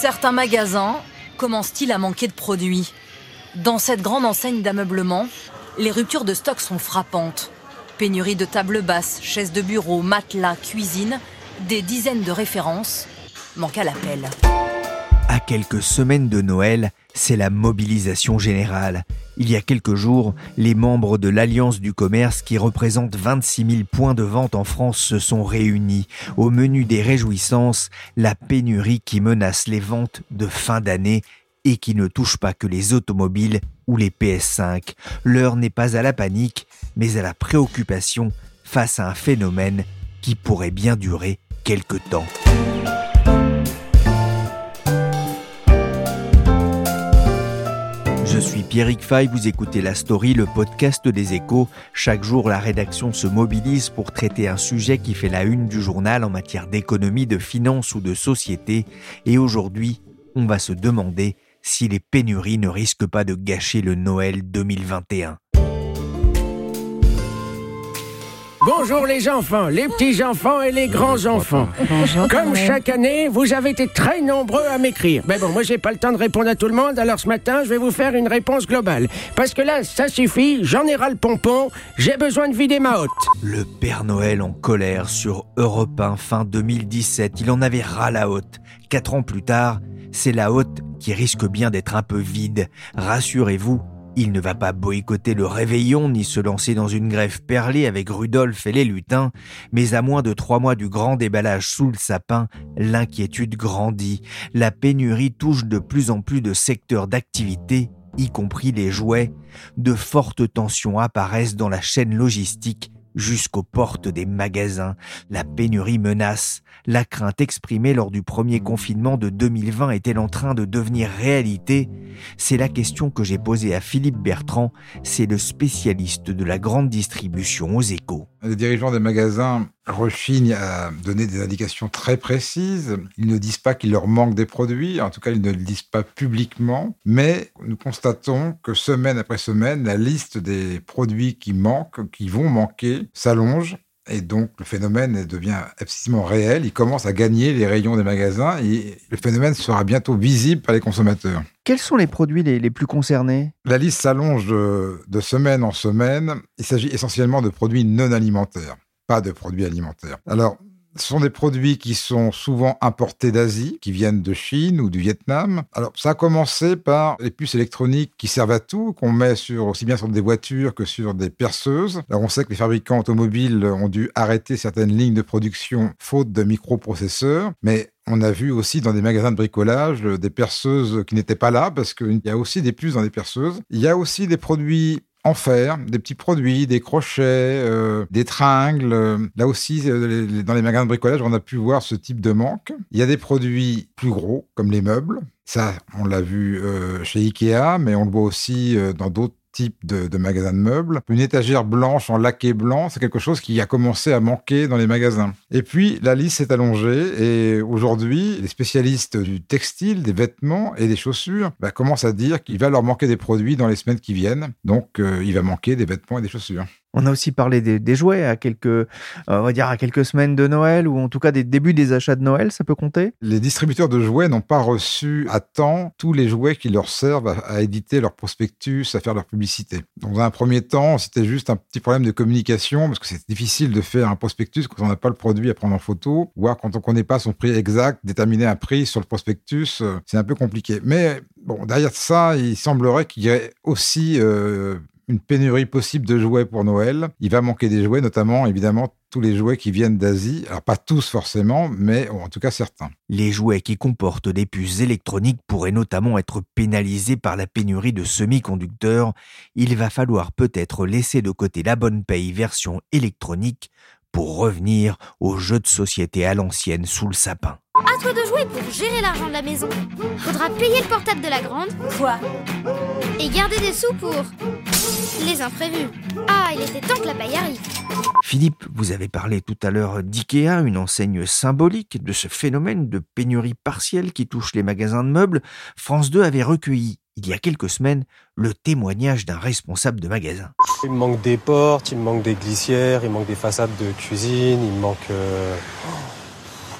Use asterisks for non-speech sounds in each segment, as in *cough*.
Certains magasins commencent-ils à manquer de produits Dans cette grande enseigne d'ameublement, les ruptures de stock sont frappantes. Pénurie de tables basses, chaises de bureau, matelas, cuisine, des dizaines de références manquent à l'appel. Quelques semaines de Noël, c'est la mobilisation générale. Il y a quelques jours, les membres de l'Alliance du commerce qui représentent 26 000 points de vente en France se sont réunis. Au menu des réjouissances, la pénurie qui menace les ventes de fin d'année et qui ne touche pas que les automobiles ou les PS5. L'heure n'est pas à la panique, mais à la préoccupation face à un phénomène qui pourrait bien durer quelque temps. Pierrick Fay, vous écoutez La Story, le podcast des échos. Chaque jour, la rédaction se mobilise pour traiter un sujet qui fait la une du journal en matière d'économie, de finance ou de société. Et aujourd'hui, on va se demander si les pénuries ne risquent pas de gâcher le Noël 2021. Bonjour les enfants, les petits-enfants et les grands-enfants. Comme chaque année, vous avez été très nombreux à m'écrire. Mais bon, moi j'ai pas le temps de répondre à tout le monde, alors ce matin, je vais vous faire une réponse globale. Parce que là, ça suffit, j'en ai ras le pompon, j'ai besoin de vider ma hotte. Le Père Noël en colère sur Europe 1 fin 2017, il en avait ras la haute. Quatre ans plus tard, c'est la haute qui risque bien d'être un peu vide. Rassurez-vous, il ne va pas boycotter le réveillon ni se lancer dans une grève perlée avec Rudolf et les lutins, mais à moins de trois mois du grand déballage sous le sapin, l'inquiétude grandit. La pénurie touche de plus en plus de secteurs d'activité, y compris les jouets. De fortes tensions apparaissent dans la chaîne logistique jusqu'aux portes des magasins. La pénurie menace. La crainte exprimée lors du premier confinement de 2020 est-elle en train de devenir réalité? C'est la question que j'ai posée à Philippe Bertrand, c'est le spécialiste de la grande distribution aux échos. Les dirigeants des magasins rechignent à donner des indications très précises. Ils ne disent pas qu'il leur manque des produits, en tout cas ils ne le disent pas publiquement, mais nous constatons que semaine après semaine, la liste des produits qui manquent, qui vont manquer, s'allonge. Et donc, le phénomène devient absolument réel. Il commence à gagner les rayons des magasins et le phénomène sera bientôt visible par les consommateurs. Quels sont les produits les, plus concernés? La liste s'allonge de, de semaine en semaine. Il s'agit essentiellement de produits non alimentaires, pas de produits alimentaires. Alors, ce sont des produits qui sont souvent importés d'Asie, qui viennent de Chine ou du Vietnam. Alors, ça a commencé par les puces électroniques qui servent à tout, qu'on met sur, aussi bien sur des voitures que sur des perceuses. Alors, on sait que les fabricants automobiles ont dû arrêter certaines lignes de production faute de microprocesseurs, mais on a vu aussi dans des magasins de bricolage des perceuses qui n'étaient pas là parce qu'il y a aussi des puces dans les perceuses. Il y a aussi des produits en fer, des petits produits, des crochets, euh, des tringles. Là aussi, euh, dans les magasins de bricolage, on a pu voir ce type de manque. Il y a des produits plus gros, comme les meubles. Ça, on l'a vu euh, chez Ikea, mais on le voit aussi dans d'autres type de, magasin de meubles. Une étagère blanche en laqué blanc, c'est quelque chose qui a commencé à manquer dans les magasins. Et puis, la liste s'est allongée et aujourd'hui, les spécialistes du textile, des vêtements et des chaussures bah, commencent à dire qu'il va leur manquer des produits dans les semaines qui viennent. Donc, euh, il va manquer des vêtements et des chaussures. On a aussi parlé des, jouets à quelques, euh, on va dire à quelques semaines de Noël ou en tout cas des débuts des achats de Noël, ça peut compter? Les distributeurs de jouets n'ont pas reçu à temps tous les jouets qui leur servent à, éditer leur prospectus, à faire leur publicité. Dans un premier temps, c'était juste un petit problème de communication parce que c'est difficile de faire un prospectus quand on n'a pas le produit à prendre en photo, voire quand on ne connaît pas son prix exact, déterminer un prix sur le prospectus, euh, c'est un peu compliqué. Mais bon, derrière ça, il semblerait qu'il y ait aussi euh, une pénurie possible de jouets pour Noël. Il va manquer des jouets, notamment évidemment tous les jouets qui viennent d'Asie. Alors pas tous forcément, mais en tout cas certains. Les jouets qui comportent des puces électroniques pourraient notamment être pénalisés par la pénurie de semi-conducteurs. Il va falloir peut-être laisser de côté la bonne paye version électronique pour revenir aux jeux de société à l'ancienne sous le sapin. À toi de jouer pour gérer l'argent de la maison. Faudra payer le portable de la grande. Quoi? Et garder des sous pour les imprévus. Ah, il était temps que la paille arrive. Philippe, vous avez parlé tout à l'heure d'IKEA, une enseigne symbolique de ce phénomène de pénurie partielle qui touche les magasins de meubles. France 2 avait recueilli il y a quelques semaines le témoignage d'un responsable de magasin. Il me manque des portes, il me manque des glissières, il manque des façades de cuisine, il me manque... Euh,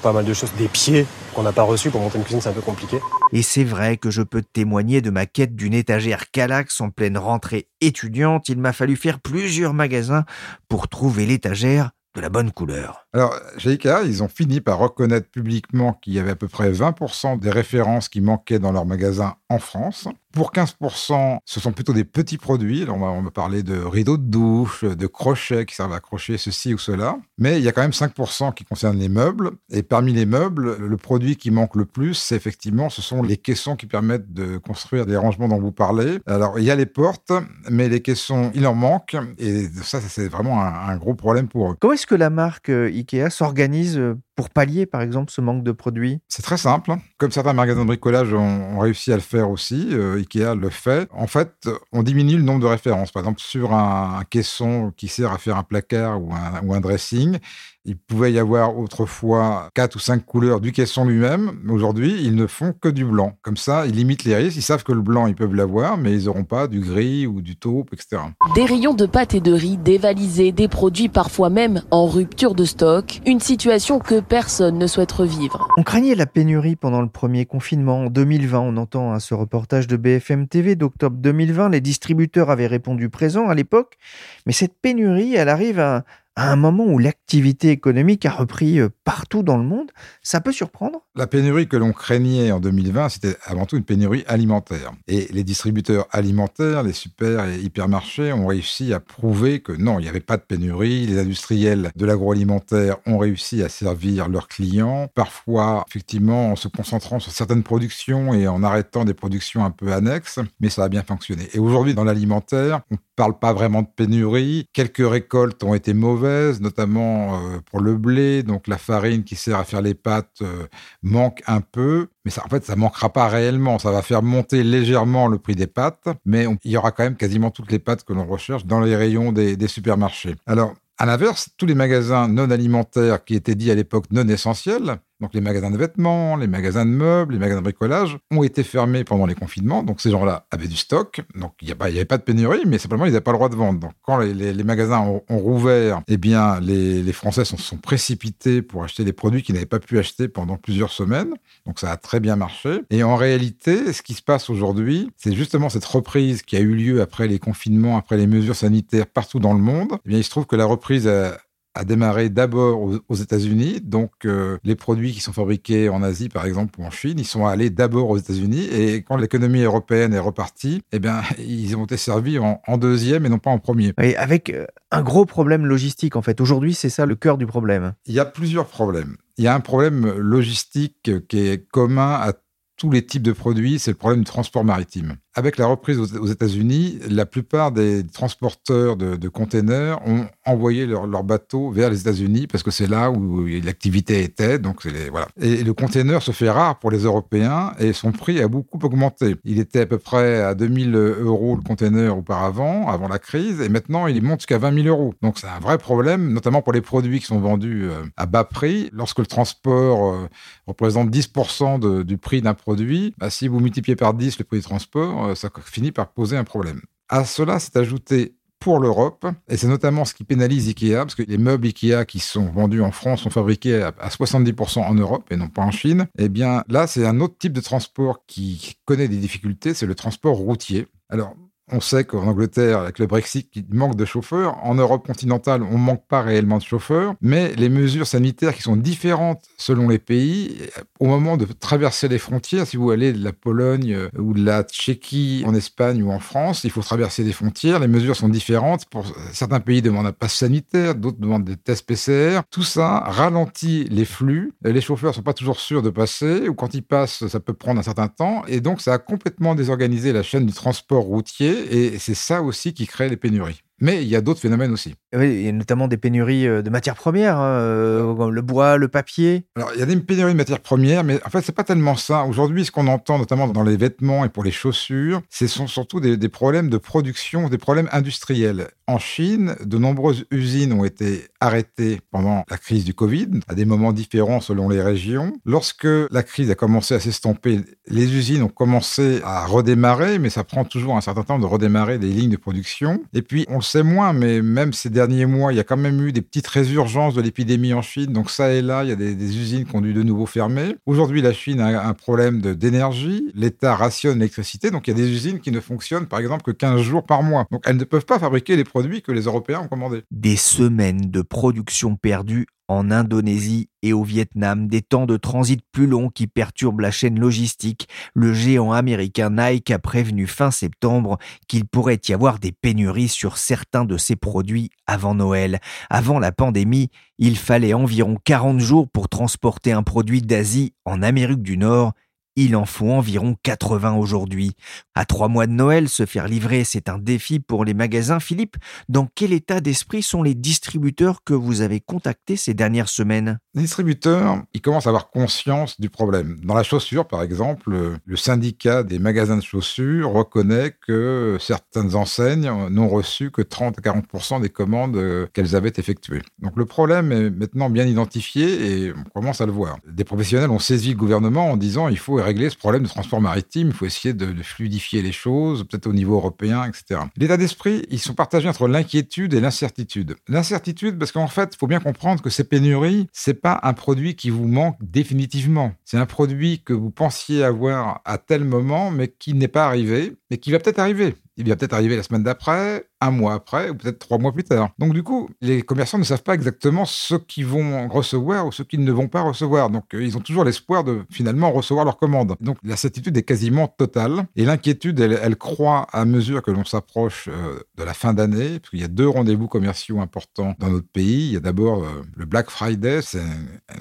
pas mal de choses, des pieds qu'on n'a pas reçus pour monter une cuisine, c'est un peu compliqué. Et c'est vrai que je peux témoigner de ma quête d'une étagère Calax en pleine rentrée étudiante. Il m'a fallu faire plusieurs magasins pour trouver l'étagère de la bonne couleur. Alors, chez Ikea, ils ont fini par reconnaître publiquement qu'il y avait à peu près 20% des références qui manquaient dans leur magasin en France. Pour 15%, ce sont plutôt des petits produits. Alors, on, va, parler de rideaux de douche, de crochets qui servent à accrocher ceci ou cela. Mais il y a quand même 5% qui concernent les meubles. Et parmi les meubles, le produit qui manque le plus, c'est effectivement, ce sont les caissons qui permettent de construire les rangements dont vous parlez. Alors, il y a les portes, mais les caissons, il en manque. Et ça, c'est vraiment un, gros problème pour eux. Comment est-ce que la marque euh, s'organise euh, pour pallier, par exemple, ce manque de produits? C'est très simple. Comme certains magasins de bricolage ont, réussi à le faire aussi, euh, Ikea le fait. En fait, on diminue le nombre de références. Par exemple, sur un, caisson qui sert à faire un placard ou un, ou un dressing, il pouvait y avoir autrefois quatre ou cinq couleurs du caisson lui-même. Aujourd'hui, ils ne font que du blanc. Comme ça, ils limitent les risques. Ils savent que le blanc, ils peuvent l'avoir, mais ils n'auront pas du gris ou du taupe, etc. Des rayons de pâtes et de riz dévalisés, des produits parfois même en rupture de stock. Une situation que personne ne souhaite revivre. On craignait la pénurie pendant le premier confinement. En 2020, on entend hein, ce reportage de BFM TV d'octobre 2020. Les distributeurs avaient répondu présent à l'époque. Mais cette pénurie, elle arrive à à un moment où l'activité économique a repris euh, partout dans le monde, ça peut surprendre? La pénurie que l'on craignait en 2020, c'était avant tout une pénurie alimentaire. Et les distributeurs alimentaires, les super et hypermarchés ont réussi à prouver que non, il n'y avait pas de pénurie. Les industriels de l'agroalimentaire ont réussi à servir leurs clients, parfois effectivement en se concentrant sur certaines productions et en arrêtant des productions un peu annexes, mais ça a bien fonctionné. Et aujourd'hui, dans l'alimentaire, on ne parle pas vraiment de pénurie. Quelques récoltes ont été mauvaises notamment euh, pour le blé. Donc la farine qui sert à faire les pâtes euh, manque un peu, mais ça, en fait, ça manquera pas réellement. Ça va faire monter légèrement le prix des pâtes, mais il y aura quand même quasiment toutes les pâtes que l'on recherche dans les rayons des supermarchés. Alors, à l'inverse, tous les magasins non alimentaires qui étaient dits à l'époque non essentiels, donc les magasins de vêtements, les magasins de meubles, les magasins de bricolage ont été fermés pendant les confinements. Donc ces gens-là avaient du stock. Donc il n'y avait pas de pénurie, mais simplement ils n'avaient pas le droit de vendre. Donc quand les, magasins ont, rouvert, eh bien les, Français se sont, précipités pour acheter des produits qu'ils n'avaient pas pu acheter pendant plusieurs semaines. Donc ça a très bien marché. Et en réalité, ce qui se passe aujourd'hui, c'est justement cette reprise qui a eu lieu après les confinements, après les mesures sanitaires partout dans le monde. Eh bien il se trouve que la reprise a, a démarré d'abord aux, États-Unis. Donc, euh, les produits qui sont fabriqués en Asie, par exemple, ou en Chine, ils sont allés d'abord aux États-Unis. Et quand l'économie européenne est repartie, eh bien, *laughs* ils ont été servis en, deuxième et non pas en premier. Et avec euh, un gros problème logistique, en fait. Aujourd'hui, c'est ça le cœur du problème. Il y a plusieurs problèmes. Il y a un problème logistique qui est commun à tous les types de produits, c'est le problème du transport maritime. Avec la reprise aux États-Unis, la plupart des transporteurs de, containers ont envoyé leurs leur bateaux vers les États-Unis parce que c'est là où l'activité était. Donc voilà. Et le container se fait rare pour les Européens et son prix a beaucoup augmenté. Il était à peu près à 2000 euros le container auparavant, avant la crise, et maintenant il monte jusqu'à 20 000 euros. Donc c'est un vrai problème, notamment pour les produits qui sont vendus euh, à bas prix. Lorsque le transport euh, représente 10% du prix d'un produit, bah, si vous multipliez par 10 le prix du transport, euh, ça finit par poser un problème. À cela s'est ajouté pour l'Europe, et c'est notamment ce qui pénalise Ikea, parce que les meubles Ikea qui sont vendus en France sont fabriqués à 70% en Europe et non pas en Chine. Eh bien là, c'est un autre type de transport qui connaît des difficultés, c'est le transport routier. Alors, on sait qu'en Angleterre, avec le Brexit, il manque de chauffeurs. En Europe continentale, on ne manque pas réellement de chauffeurs. Mais les mesures sanitaires qui sont différentes selon les pays, au moment de traverser les frontières, si vous allez de la Pologne euh, ou de la Tchéquie en Espagne ou en France, il faut traverser des frontières. Les mesures sont différentes. Pour certains pays demandent un pass sanitaire, d'autres demandent des tests PCR. Tout ça ralentit les flux. Les chauffeurs ne sont pas toujours sûrs de passer, ou quand ils passent, ça peut prendre un certain temps. Et donc, ça a complètement désorganisé la chaîne du transport routier et c'est ça aussi qui crée les pénuries. Mais il y a d'autres phénomènes aussi. Oui, il y a notamment des pénuries euh, de matières premières, hein, euh, le bois, le papier. Alors, il y a des pénuries de matières premières, mais en fait, c'est pas tellement ça. Aujourd'hui, ce qu'on entend, notamment dans les vêtements et pour les chaussures, ce sont surtout des, des, problèmes de production, des problèmes industriels. En Chine, de nombreuses usines ont été arrêtées pendant la crise du Covid, à des moments différents selon les régions. Lorsque la crise a commencé à s'estomper, les usines ont commencé à redémarrer, mais ça prend toujours un certain temps de redémarrer des lignes de production. Et puis, on sait moins, mais même ces derniers mois, il y a quand même eu des petites résurgences de l'épidémie en Chine. Donc ça et là, il y a des, usines qui ont dû de nouveau fermer. Aujourd'hui, la Chine a un problème d'énergie. L'État rationne l'électricité. Donc il y a des usines qui ne fonctionnent, par exemple, que 15 jours par mois. Donc elles ne peuvent pas fabriquer les produits que les Européens ont commandés. Des semaines de production perdues en Indonésie et au Vietnam, des temps de transit plus longs qui perturbent la chaîne logistique, le géant américain Nike a prévenu fin septembre qu'il pourrait y avoir des pénuries sur certains de ses produits avant Noël. Avant la pandémie, il fallait environ 40 jours pour transporter un produit d'Asie en Amérique du Nord il en faut environ 80 aujourd'hui. À trois mois de Noël, se faire livrer, c'est un défi pour les magasins. Philippe, dans quel état d'esprit sont les distributeurs que vous avez contactés ces dernières semaines? Les distributeurs, ils commencent à avoir conscience du problème. Dans la chaussure, par exemple, le syndicat des magasins de chaussures reconnaît que certaines enseignes n'ont reçu que 30 à 40 des commandes qu'elles avaient effectuées. Donc le problème est maintenant bien identifié et on commence à le voir. Des professionnels ont saisi le gouvernement en disant il faut régler ce problème de transport maritime, il faut essayer de, fluidifier les choses, peut-être au niveau européen, etc. L'état d'esprit, ils sont partagés entre l'inquiétude et l'incertitude. L'incertitude, parce qu'en fait, il faut bien comprendre que ces pénuries, c'est pas un produit qui vous manque définitivement. C'est un produit que vous pensiez avoir à tel moment, mais qui n'est pas arrivé, mais qui va peut-être arriver. Il va peut-être arriver la semaine d'après, un mois après, ou peut-être trois mois plus tard. Donc du coup, les commerçants ne savent pas exactement ce qu'ils vont recevoir ou ce qu'ils ne vont pas recevoir. Donc euh, ils ont toujours l'espoir de finalement recevoir leurs commandes. Donc la certitude est quasiment totale. Et l'inquiétude, elle, croît à mesure que l'on s'approche euh, de la fin d'année, parce qu'il y a deux rendez-vous commerciaux importants dans notre pays. Il y a d'abord euh, le Black Friday, c'est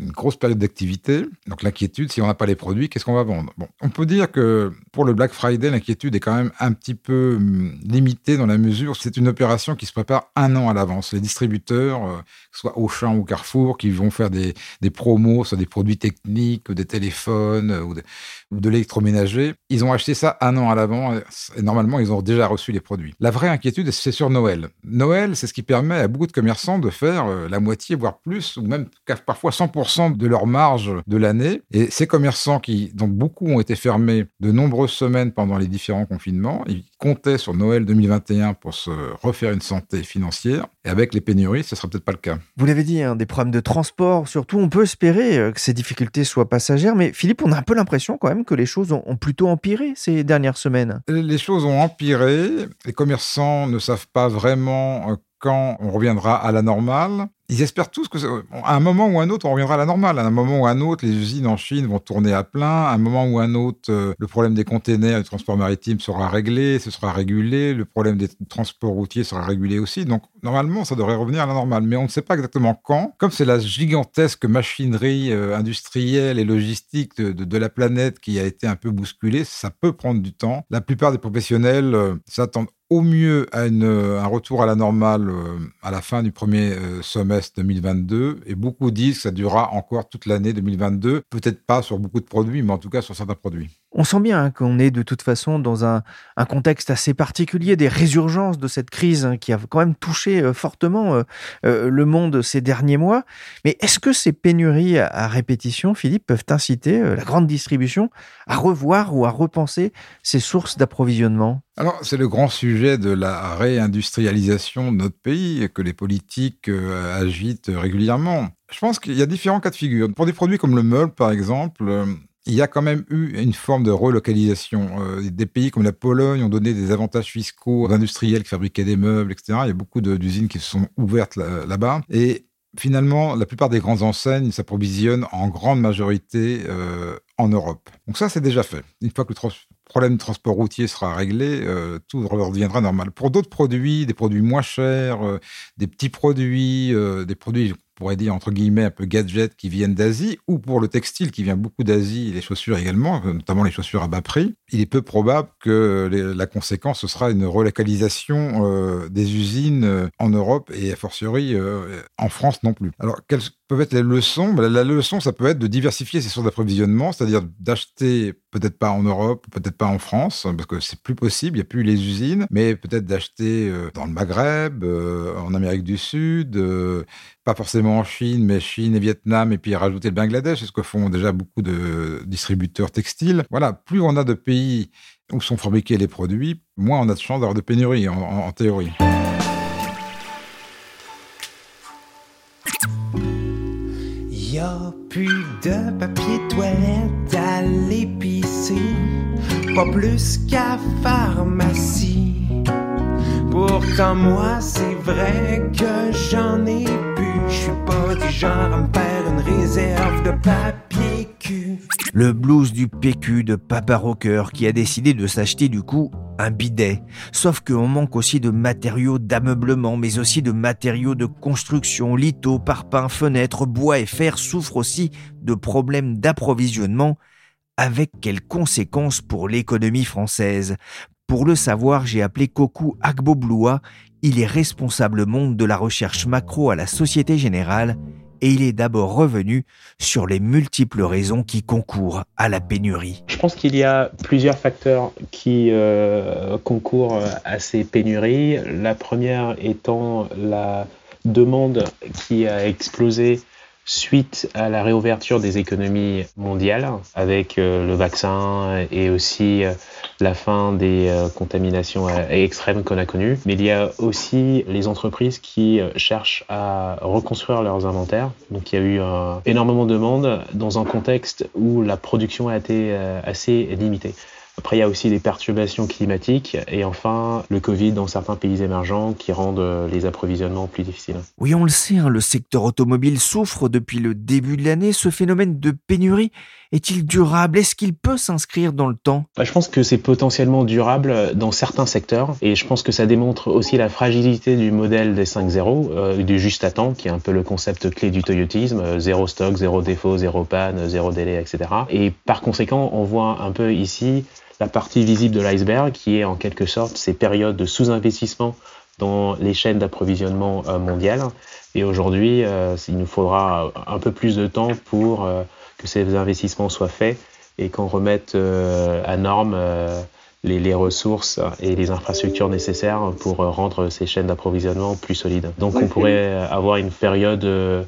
une grosse période d'activité. Donc l'inquiétude, si on n'a pas les produits, qu'est-ce qu'on va vendre? Bon, on peut dire que pour le Black Friday, l'inquiétude est quand même un petit peu hum, limitée dans la mesure c'est une opération qui se prépare un an à l'avance. Les distributeurs, euh, soit Auchan ou Carrefour, qui vont faire des, promos sur des produits techniques, ou des téléphones euh, ou l'électroménager, ils ont acheté ça un an à l'avance et normalement, ils ont déjà reçu les produits. La vraie inquiétude, c'est sur Noël. Noël, c'est ce qui permet à beaucoup de commerçants de faire euh, la moitié, voire plus, ou même parfois 100% de leur marge de l'année. Et ces commerçants qui, dont beaucoup ont été fermés de nombreuses semaines pendant les différents confinements, ils comptaient sur Noël 2021 pour se refaire une santé financière. Et avec les pénuries, ce ne sera peut-être pas le cas. Vous l'avez dit, hein, des problèmes de transport, surtout, on peut espérer euh, que ces difficultés soient passagères. Mais Philippe, on a un peu l'impression quand même que les choses ont, plutôt empiré ces dernières semaines. Les choses ont empiré. Les commerçants ne savent pas vraiment euh, quand on reviendra à la normale. Ils espèrent tous que, à un moment ou un autre, on reviendra à la normale. À un moment ou un autre, les usines en Chine vont tourner à plein. À un moment ou un autre, euh, le problème des containers, du transport maritime sera réglé, ce sera régulé. Le problème des transports routiers sera régulé aussi. Donc, normalement, ça devrait revenir à la normale. Mais on ne sait pas exactement quand. Comme c'est la gigantesque machinerie euh, industrielle et logistique de, la planète qui a été un peu bousculée, ça peut prendre du temps. La plupart des professionnels euh, s'attendent au mieux à un retour à la normale à la fin du premier semestre 2022 et beaucoup disent que ça durera encore toute l'année 2022, peut-être pas sur beaucoup de produits, mais en tout cas sur certains produits. On sent bien hein, qu'on est de toute façon dans un, contexte assez particulier des résurgences de cette crise hein, qui a quand même touché euh, fortement euh, euh, le monde ces derniers mois. Mais est-ce que ces pénuries à, répétition, Philippe, peuvent inciter la grande distribution à revoir ou à repenser ses sources d'approvisionnement? Alors, c'est le grand sujet de la réindustrialisation de notre pays que les politiques agitent régulièrement. Je pense qu'il y a différents cas de figure. Pour des produits comme le meuble, par exemple, il y a quand même eu une forme de relocalisation. Euh, des pays comme la Pologne ont donné des avantages fiscaux aux industriels qui fabriquaient des meubles, etc. Il y a beaucoup d'usines qui se sont ouvertes là-bas. et finalement, la plupart des grandes enseignes s'approvisionnent en grande majorité euh, en Europe. Donc ça, c'est déjà fait. Une fois que le problème de transport routier sera réglé, euh, tout reviendra normal. Pour d'autres produits, des produits moins chers, des petits produits, des produits pourrait dire entre guillemets un peu gadgets qui viennent d'Asie, ou pour le textile qui vient beaucoup d'Asie, les chaussures également, notamment les chaussures à bas prix, il est peu probable que la conséquence ce sera une relocalisation euh, des usines euh, en Europe et a fortiori euh, en France non plus. Alors peuvent être les leçons La leçon, ça peut être de diversifier ses sources d'approvisionnement, c'est-à-dire d'acheter peut-être pas en Europe, peut-être pas en France, parce que c'est plus possible, il n'y a plus les usines, mais peut-être d'acheter dans le Maghreb, en Amérique du Sud, pas forcément en Chine, mais Chine et Vietnam, et puis rajouter le Bangladesh, c'est ce que font déjà beaucoup de distributeurs textiles. Voilà, plus on a de pays où sont fabriqués les produits, moins on a de chances d'avoir de pénurie, en théorie. Plus de papier toilette à l'épicerie, pas plus qu'à pharmacie. Pourtant moi c'est vrai que j'en ai plus, je suis pas du genre à me faire une réserve de papier Le blues du PQ de Papa Rocker qui a décidé de s'acheter du coup un bidet. Sauf qu'on manque aussi de matériaux d'ameublement, mais aussi de matériaux de construction, lithos, parpaings, fenêtres, bois et fer souffrent aussi de problèmes d'approvisionnement. Avec quelles conséquences pour l'économie française? Pour le savoir, j'ai appelé Koku Agbobloua. Il est responsable monde de la recherche macro à la Société Générale et il est d'abord revenu sur les multiples raisons qui concourent à la pénurie. Je pense qu'il y a plusieurs facteurs qui euh, concourent à ces pénuries. La première étant la demande qui a explosé suite à la réouverture des économies mondiales avec euh, le vaccin et aussi euh, la fin des euh, contaminations extrêmes qu'on a connues. Mais il y a aussi les entreprises qui cherchent à reconstruire leurs inventaires. Donc il y a eu énormément de demandes dans un contexte où la production a été assez limitée. Après, il y a aussi les perturbations climatiques et enfin le Covid dans certains pays émergents qui rendent euh, les approvisionnements plus difficiles. Oui, on le sait, hein, le secteur automobile souffre depuis le début de l'année. Ce phénomène de pénurie est-il durable? Est-ce qu'il peut s'inscrire dans le temps? Bah, Je pense que c'est potentiellement durable dans certains secteurs et je pense que ça démontre aussi la fragilité du modèle des 5.0, euh, du juste à temps, qui est un peu le concept clé du toyotisme, euh, zéro stock, zéro défaut, zéro panne, zéro délai, etc. Et par conséquent, on voit un peu ici la partie visible de l'iceberg, qui est en quelque sorte ces périodes de sous-investissement dans les chaînes d'approvisionnement euh, mondiales. Et aujourd'hui, euh, il nous faudra un peu plus de temps pour euh, que ces investissements soient faits et qu'on remette à norme les, les, ressources et les infrastructures nécessaires pour rendre ces chaînes d'approvisionnement plus solides. Donc on pourrait avoir une période de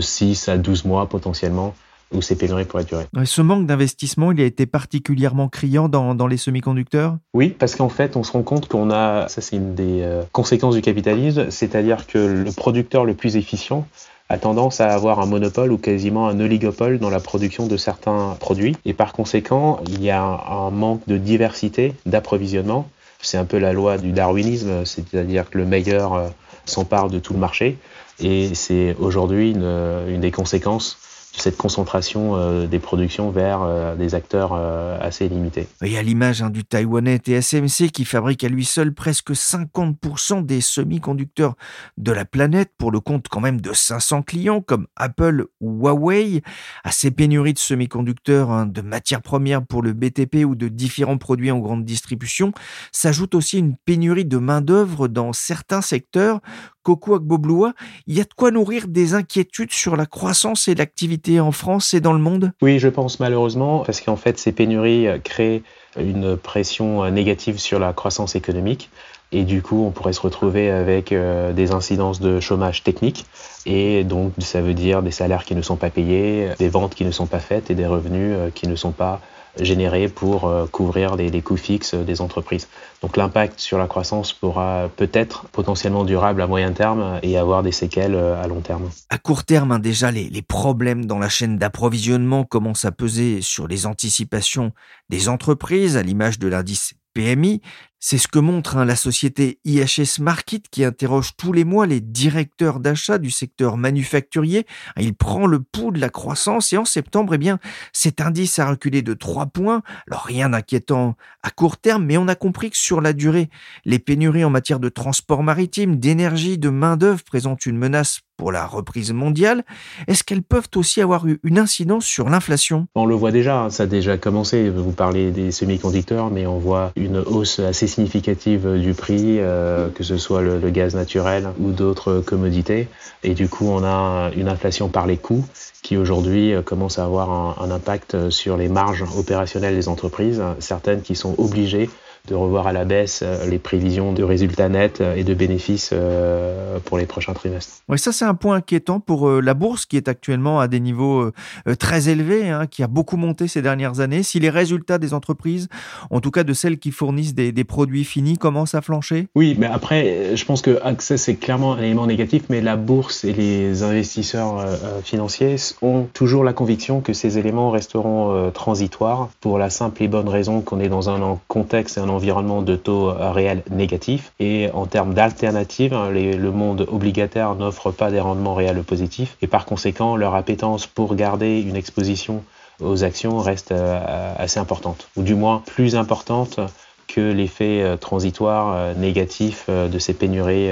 6 à 12 mois potentiellement où ces pénuries pourraient durer. Ce manque d'investissement, il a été particulièrement criant dans, dans les semi-conducteurs? Oui, parce qu'en fait, on se rend compte qu'on a, ça c'est une des euh, conséquences du capitalisme, c'est-à-dire que le producteur le plus efficient a tendance à avoir un monopole ou quasiment un oligopole dans la production de certains produits. Et par conséquent, il y a un, manque de diversité d'approvisionnement. C'est un peu la loi du darwinisme, c'est-à-dire que le meilleur euh, s'empare de tout le marché. Et c'est aujourd'hui une, une des conséquences cette concentration euh, des productions vers euh, des acteurs euh, assez limités. Et à l'image hein, du taïwanais TSMC qui fabrique à lui seul presque 50% des semi-conducteurs de la planète pour le compte quand même de 500 clients comme Apple ou Huawei, à ces pénuries de semi-conducteurs, hein, de matières premières pour le BTP ou de différents produits en grande distribution, s'ajoute aussi une pénurie de main-d'œuvre dans certains secteurs Coco Agbobloua, il y a de quoi nourrir des inquiétudes sur la croissance et l'activité en France et dans le monde? Oui, je pense malheureusement, parce qu'en fait, ces pénuries euh, créent une pression euh, négative sur la croissance économique. Et du coup, on pourrait se retrouver avec euh, des incidences de chômage technique. Et donc, ça veut dire des salaires qui ne sont pas payés, des ventes qui ne sont pas faites et des revenus qui ne sont pas générés pour euh, couvrir les, coûts fixes des entreprises. Donc l'impact sur la croissance pourra peut-être potentiellement durable à moyen terme et avoir des séquelles euh, à long terme. À court terme, hein, déjà, les, les problèmes dans la chaîne d'approvisionnement commencent à peser sur les anticipations des entreprises, à l'image de l'indice PMI. C'est ce que montre hein, la société IHS Market qui interroge tous les mois les directeurs d'achat du secteur manufacturier. Il prend le pouls de la croissance et en septembre, eh bien, cet indice a reculé de 3 points. Alors rien d'inquiétant à court terme, mais on a compris que sur la durée, les pénuries en matière de transport maritime, d'énergie, de main-d'œuvre présentent une menace pour la reprise mondiale, est-ce qu'elles peuvent aussi avoir eu une incidence sur l'inflation? On le voit déjà, ça a déjà commencé. Vous parlez des semi-conducteurs, mais on voit une hausse assez significative du prix, euh, que ce soit le, gaz naturel ou d'autres commodités. Et du coup, on a une inflation par les coûts qui aujourd'hui commence à avoir un impact sur les marges opérationnelles des entreprises, certaines qui sont obligées de revoir à la baisse euh, les prévisions de résultats nets euh, et de bénéfices euh, pour les prochains trimestres. Oui, ça c'est un point inquiétant pour la bourse qui est actuellement à des niveaux très élevés, hein, qui a beaucoup monté ces dernières années. Si les résultats des entreprises, en tout cas de celles qui fournissent des, des produits finis, commencent à flancher? Oui, mais après, je pense que Access c'est clairement un élément négatif, mais la bourse et les investisseurs financiers ont toujours la conviction que ces éléments resteront transitoires pour la simple et bonne raison qu'on est dans un contexte et un environnement de taux euh, réels négatifs. Et en termes d'alternatives, hein, le monde obligataire n'offre pas des rendements réels positifs. Et par conséquent, leur appétence pour garder une exposition aux actions reste euh, assez importante, ou du moins plus importante que l'effet euh, transitoire négatif de ces pénuries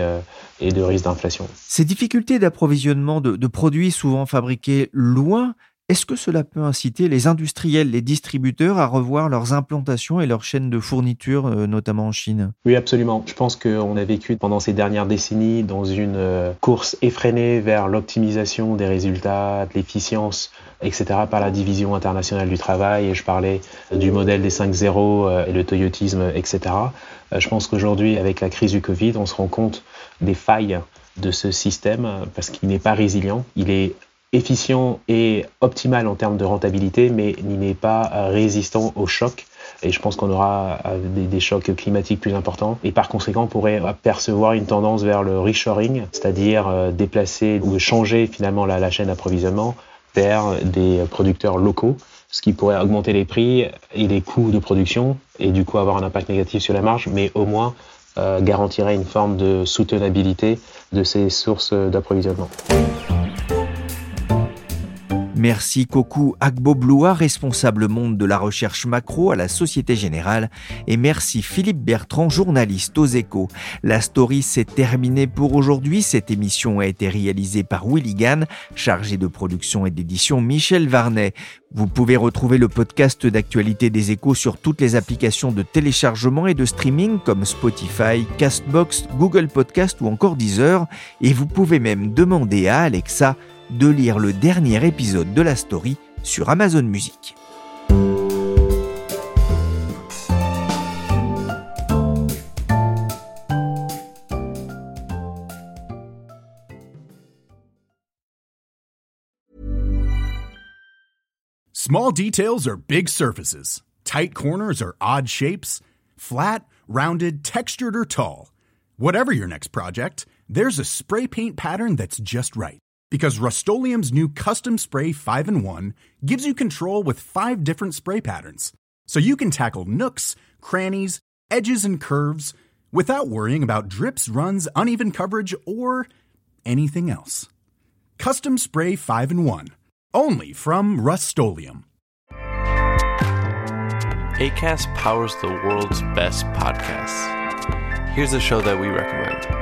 et de risque d'inflation. Ces difficultés d'approvisionnement de, produits souvent fabriqués loin est-ce que cela peut inciter les industriels, les distributeurs à revoir leurs implantations et leurs chaînes de fourniture, euh, notamment en Chine? Oui, absolument. Je pense qu'on a vécu pendant ces dernières décennies dans une euh, course effrénée vers l'optimisation des résultats, l'efficience, etc. par la division internationale du travail. Et je parlais du modèle des 5.0 euh, et le toyotisme, etc. Je pense qu'aujourd'hui, avec la crise du Covid, on se rend compte des failles de ce système parce qu'il n'est pas résilient. Il est efficient et optimal en termes de rentabilité, mais il n'est pas euh, résistant aux chocs. Et je pense qu'on aura euh, des, chocs climatiques plus importants. Et par conséquent, on pourrait apercevoir une tendance vers le reshoring, c'est-à-dire euh, déplacer ou changer finalement la, chaîne d'approvisionnement vers des producteurs locaux, ce qui pourrait augmenter les prix et les coûts de production et du coup avoir un impact négatif sur la marge, mais au moins garantirait une forme de soutenabilité de ces sources d'approvisionnement. Merci Koku Agbo-Bloua, responsable monde de la recherche macro à la Société Générale. Et merci Philippe Bertrand, journaliste aux échos. La story s'est terminée pour aujourd'hui. Cette émission a été réalisée par Willy chargé de production et d'édition Michel Varnet. Vous pouvez retrouver le podcast d'actualité des échos sur toutes les applications de téléchargement et de streaming comme Spotify, Castbox, Google Podcast ou encore Deezer. Et vous pouvez même demander à Alexa de lire le dernier épisode de la story sur Amazon Music. Small details are big surfaces. Tight corners are odd shapes. Flat, rounded, textured, or tall. Whatever your next project, there's a spray paint pattern that's just right because Rust new Custom Spray 5 and 1 gives you control with five different spray patterns. So you can tackle nooks, crannies, edges, and curves without worrying about drips, runs, uneven coverage, or anything else. Custom Spray 5 and 1. Only from Rust ACAST powers the world's best podcasts. Here's a show that we recommend.